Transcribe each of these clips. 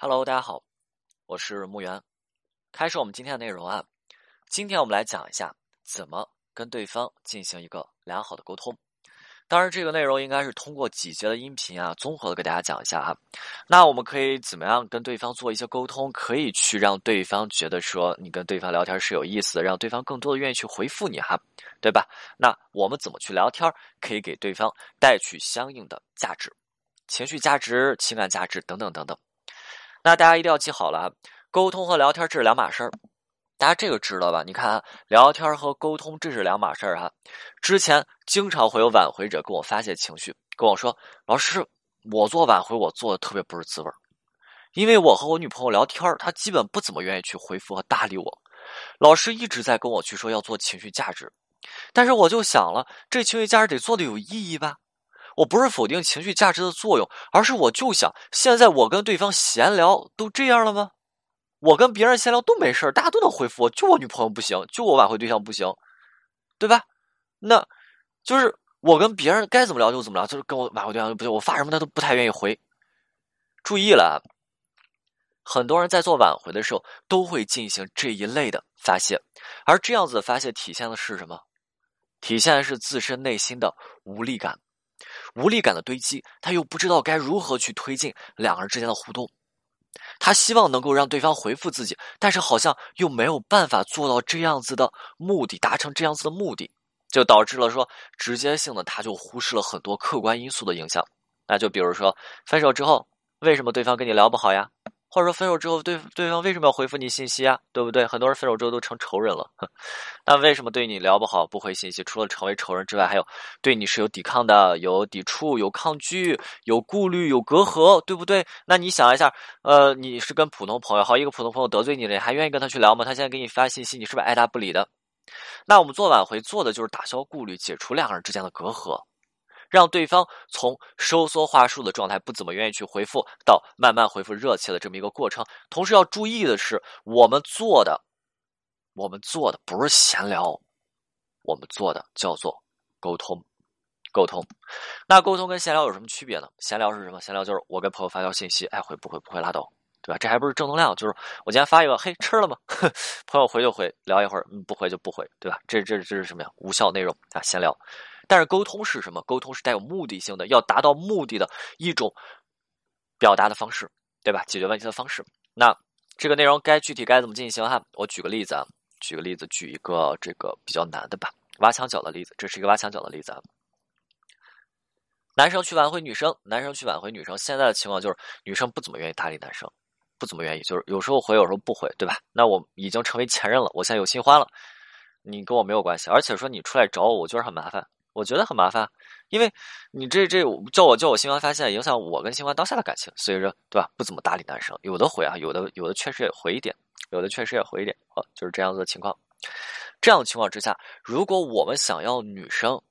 Hello，大家好，我是木源。开始我们今天的内容啊，今天我们来讲一下怎么跟对方进行一个良好的沟通。当然，这个内容应该是通过几节的音频啊，综合的给大家讲一下哈。那我们可以怎么样跟对方做一些沟通，可以去让对方觉得说你跟对方聊天是有意思的，让对方更多的愿意去回复你哈，对吧？那我们怎么去聊天，可以给对方带去相应的价值、情绪价值、情感价值等等等等。那大家一定要记好了啊，沟通和聊天这是两码事儿，大家这个知道吧？你看啊，聊天和沟通这是两码事儿哈。之前经常会有挽回者跟我发泄情绪，跟我说：“老师，我做挽回我做的特别不是滋味儿，因为我和我女朋友聊天，她基本不怎么愿意去回复和搭理我。老师一直在跟我去说要做情绪价值，但是我就想了，这情绪价值得做的有意义吧。”我不是否定情绪价值的作用，而是我就想，现在我跟对方闲聊都这样了吗？我跟别人闲聊都没事大家都能回复我，就我女朋友不行，就我挽回对象不行，对吧？那，就是我跟别人该怎么聊就怎么聊，就是跟我挽回对象不行，我发什么他都不太愿意回。注意了，很多人在做挽回的时候都会进行这一类的发泄，而这样子的发泄体现的是什么？体现的是自身内心的无力感。无力感的堆积，他又不知道该如何去推进两个人之间的互动。他希望能够让对方回复自己，但是好像又没有办法做到这样子的目的，达成这样子的目的，就导致了说直接性的他就忽视了很多客观因素的影响。那就比如说分手之后，为什么对方跟你聊不好呀？或者说分手之后，对对方为什么要回复你信息啊？对不对？很多人分手之后都成仇人了。那为什么对你聊不好、不回信息？除了成为仇人之外，还有对你是有抵抗的、有抵触、有抗拒、有顾虑、有隔阂，对不对？那你想一下，呃，你是跟普通朋友，好一个普通朋友得罪你了，你还愿意跟他去聊吗？他现在给你发信息，你是不是爱答不理的？那我们做挽回做的就是打消顾虑，解除两个人之间的隔阂。让对方从收缩话术的状态，不怎么愿意去回复，到慢慢回复热切的这么一个过程。同时要注意的是，我们做的，我们做的不是闲聊，我们做的叫做沟通。沟通，那沟通跟闲聊有什么区别呢？闲聊是什么？闲聊就是我跟朋友发条信息，爱回不回不回拉倒，对吧？这还不是正能量，就是我今天发一个，嘿，吃了吗？朋友回就回，聊一会儿，嗯，不回就不回，对吧？这这这是什么呀？无效内容啊，闲聊。但是沟通是什么？沟通是带有目的性的，要达到目的的一种表达的方式，对吧？解决问题的方式。那这个内容该具体该怎么进行哈？我举个例子啊，举个例子，举一个这个比较难的吧，挖墙脚的例子。这是一个挖墙脚的例子啊。男生去挽回女生，男生去挽回女生，现在的情况就是女生不怎么愿意搭理男生，不怎么愿意，就是有时候回，有时候不回，对吧？那我已经成为前任了，我现在有新欢了，你跟我没有关系，而且说你出来找我，我觉得很麻烦。我觉得很麻烦，因为你这这叫我叫我新欢发现，影响我跟新欢当下的感情，所以说对吧？不怎么搭理男生，有的回啊，有的有的确实也回一点，有的确实也回一点，啊，就是这样子的情况。这样的情况之下，如果我们想要女生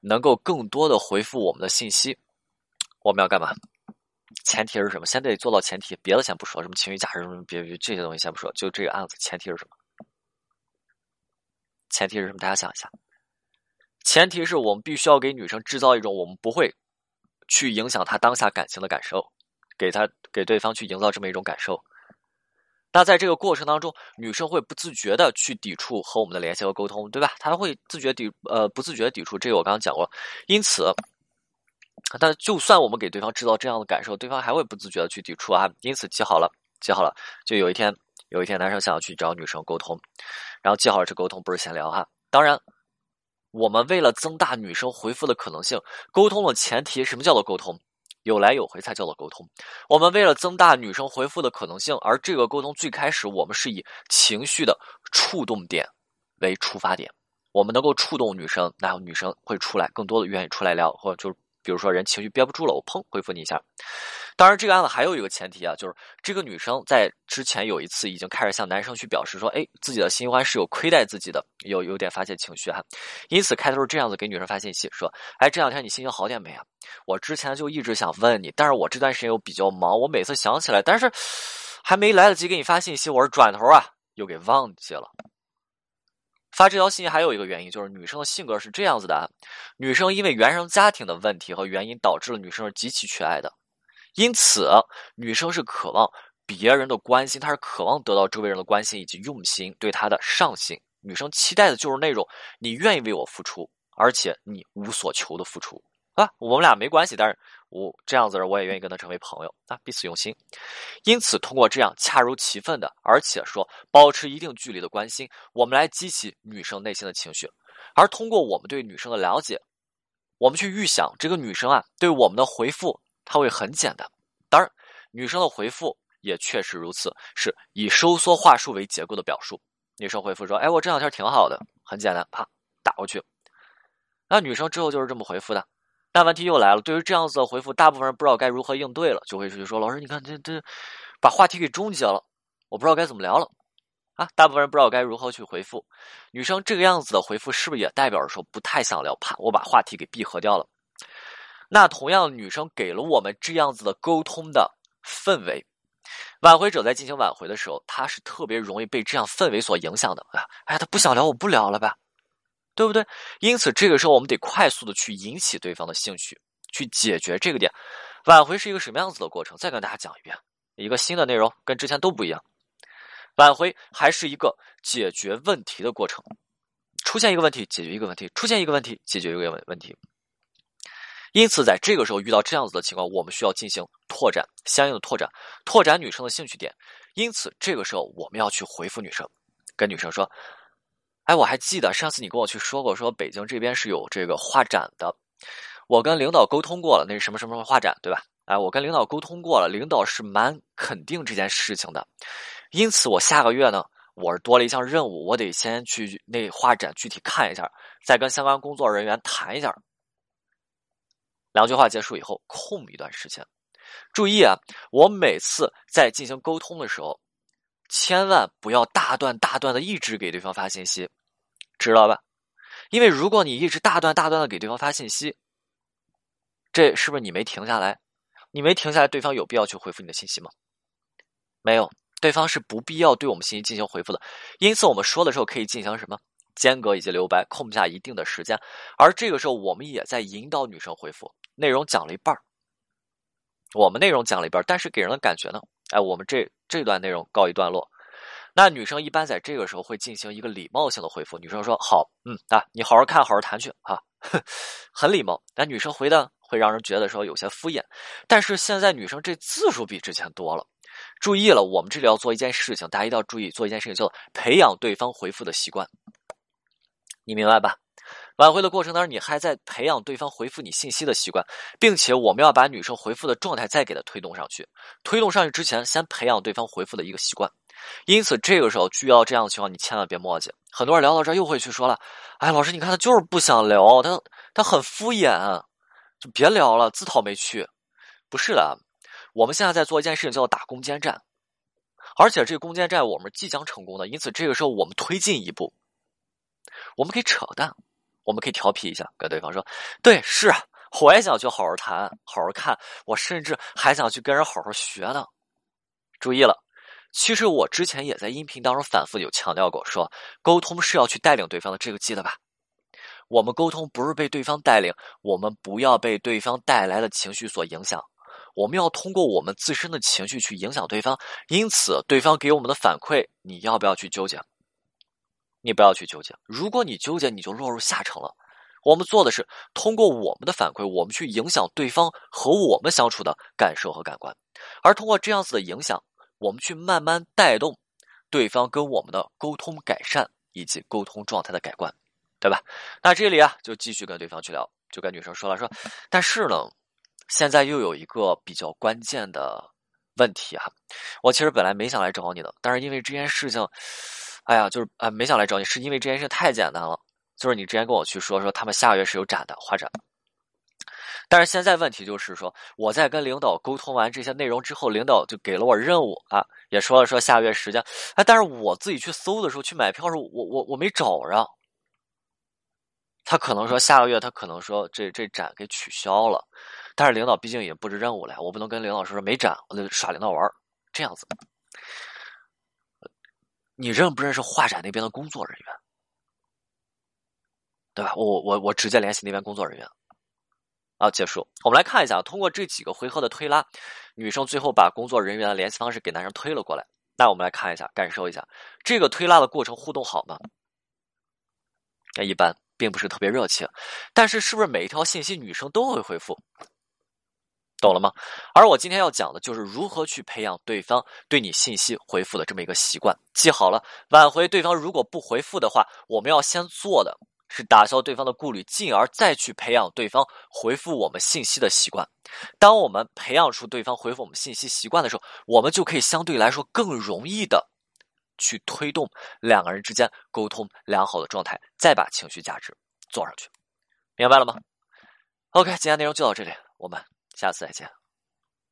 能够更多的回复我们的信息，我们要干嘛？前提是什么？先得做到前提，别的先不说，什么情绪价值什么别别这些东西先不说，就这个案子前提是什么？前提是什么？大家想一下。前提是我们必须要给女生制造一种我们不会去影响她当下感情的感受，给她给对方去营造这么一种感受。那在这个过程当中，女生会不自觉的去抵触和我们的联系和沟通，对吧？她会自觉抵呃不自觉抵触，这个我刚刚讲过。因此，但就算我们给对方制造这样的感受，对方还会不自觉的去抵触啊。因此记好了，记好了。就有一天，有一天男生想要去找女生沟通，然后记好了，这沟通不是闲聊哈。当然。我们为了增大女生回复的可能性，沟通的前提，什么叫做沟通？有来有回才叫做沟通。我们为了增大女生回复的可能性，而这个沟通最开始我们是以情绪的触动点为出发点，我们能够触动女生，然后女生会出来，更多的愿意出来聊，或者就。比如说，人情绪憋不住了，我砰回复你一下。当然，这个案子还有一个前提啊，就是这个女生在之前有一次已经开始向男生去表示说，哎，自己的新欢是有亏待自己的，有有点发泄情绪哈。因此，开头这样子给女生发信息说，哎，这两天你心情好点没啊？我之前就一直想问你，但是我这段时间又比较忙，我每次想起来，但是还没来得及给你发信息，我是转头啊又给忘记了。发这条信息还有一个原因，就是女生的性格是这样子的：女生因为原生家庭的问题和原因，导致了女生是极其缺爱的，因此女生是渴望别人的关心，她是渴望得到周围人的关心以及用心对她的上心。女生期待的就是那种你愿意为我付出，而且你无所求的付出啊。我们俩没关系，但是我这样子人我也愿意跟他成为朋友啊，彼此用心。因此，通过这样恰如其分的，而且说保持一定距离的关心，我们来激起女生内心的情绪。而通过我们对女生的了解，我们去预想这个女生啊对我们的回复，她会很简单。当然，女生的回复也确实如此，是以收缩话术为结构的表述。女生回复说：“哎，我这两天挺好的，很简单，啪打过去。”那女生之后就是这么回复的。那问题又来了，对于这样子的回复，大部分人不知道该如何应对了，就会去说：“老师，你看这这，把话题给终结了，我不知道该怎么聊了。”啊，大部分人不知道该如何去回复。女生这个样子的回复，是不是也代表着说不太想聊？啪，我把话题给闭合掉了。那同样，女生给了我们这样子的沟通的氛围。挽回者在进行挽回的时候，他是特别容易被这样氛围所影响的。哎，哎，他不想聊，我不聊了呗，对不对？因此，这个时候我们得快速的去引起对方的兴趣，去解决这个点。挽回是一个什么样子的过程？再跟大家讲一遍，一个新的内容，跟之前都不一样。挽回还是一个解决问题的过程，出现一个问题，解决一个问题，出现一个问题，解决一个问问题。因此，在这个时候遇到这样子的情况，我们需要进行拓展，相应的拓展，拓展女生的兴趣点。因此，这个时候我们要去回复女生，跟女生说：“哎，我还记得上次你跟我去说过，说北京这边是有这个画展的，我跟领导沟通过了，那是什么什么画展，对吧？哎，我跟领导沟通过了，领导是蛮肯定这件事情的。因此，我下个月呢，我是多了一项任务，我得先去那画展具体看一下，再跟相关工作人员谈一下。”两句话结束以后，空一段时间。注意啊，我每次在进行沟通的时候，千万不要大段大段的一直给对方发信息，知道吧？因为如果你一直大段大段的给对方发信息，这是不是你没停下来？你没停下来，对方有必要去回复你的信息吗？没有，对方是不必要对我们信息进行回复的。因此，我们说的时候可以进行什么？间隔以及留白，空下一定的时间，而这个时候我们也在引导女生回复。内容讲了一半儿我们内容讲了一半儿但是给人的感觉呢？哎，我们这这段内容告一段落。那女生一般在这个时候会进行一个礼貌性的回复。女生说：“好，嗯啊，你好好看，好好谈去啊。” 很礼貌。但女生回的会让人觉得说有些敷衍。但是现在女生这字数比之前多了。注意了，我们这里要做一件事情，大家一定要注意做一件事情，叫培养对方回复的习惯。你明白吧？挽回的过程当中，你还在培养对方回复你信息的习惯，并且我们要把女生回复的状态再给她推动上去。推动上去之前，先培养对方回复的一个习惯。因此，这个时候遇到这样的情况，你千万别磨叽。很多人聊到这儿又会去说了：“哎，老师，你看他就是不想聊，他他很敷衍，就别聊了，自讨没趣。”不是的，我们现在在做一件事情，叫做打攻坚战，而且这个攻坚战我们即将成功的。因此，这个时候我们推进一步。我们可以扯淡，我们可以调皮一下，跟对方说：“对，是，我也想去好好谈，好好看，我甚至还想去跟人好好学呢。”注意了，其实我之前也在音频当中反复有强调过，说沟通是要去带领对方的，这个记得吧？我们沟通不是被对方带领，我们不要被对方带来的情绪所影响，我们要通过我们自身的情绪去影响对方。因此，对方给我们的反馈，你要不要去纠结？你不要去纠结，如果你纠结，你就落入下乘了。我们做的是通过我们的反馈，我们去影响对方和我们相处的感受和感官，而通过这样子的影响，我们去慢慢带动对方跟我们的沟通改善以及沟通状态的改观，对吧？那这里啊，就继续跟对方去聊，就跟女生说了说，但是呢，现在又有一个比较关键的问题哈，我其实本来没想来找你的，但是因为这件事情。哎呀，就是啊，没想来找你，是因为这件事太简单了。就是你之前跟我去说说，他们下个月是有展的画展，但是现在问题就是说，我在跟领导沟通完这些内容之后，领导就给了我任务啊，也说了说下个月时间。哎，但是我自己去搜的时候，去买票的时候，我我我没找着。他可能说下个月，他可能说这这展给取消了，但是领导毕竟也布置任务了，我不能跟领导说说没展，我就耍领导玩这样子。你认不认识画展那边的工作人员？对吧？我我我直接联系那边工作人员。啊，结束。我们来看一下，通过这几个回合的推拉，女生最后把工作人员的联系方式给男生推了过来。那我们来看一下，感受一下这个推拉的过程，互动好吗？一般，并不是特别热情。但是，是不是每一条信息女生都会回复？懂了吗？而我今天要讲的就是如何去培养对方对你信息回复的这么一个习惯。记好了，挽回对方如果不回复的话，我们要先做的。是打消对方的顾虑，进而再去培养对方回复我们信息的习惯。当我们培养出对方回复我们信息习惯的时候，我们就可以相对来说更容易的去推动两个人之间沟通良好的状态，再把情绪价值做上去。明白了吗？OK，今天内容就到这里，我们下次再见。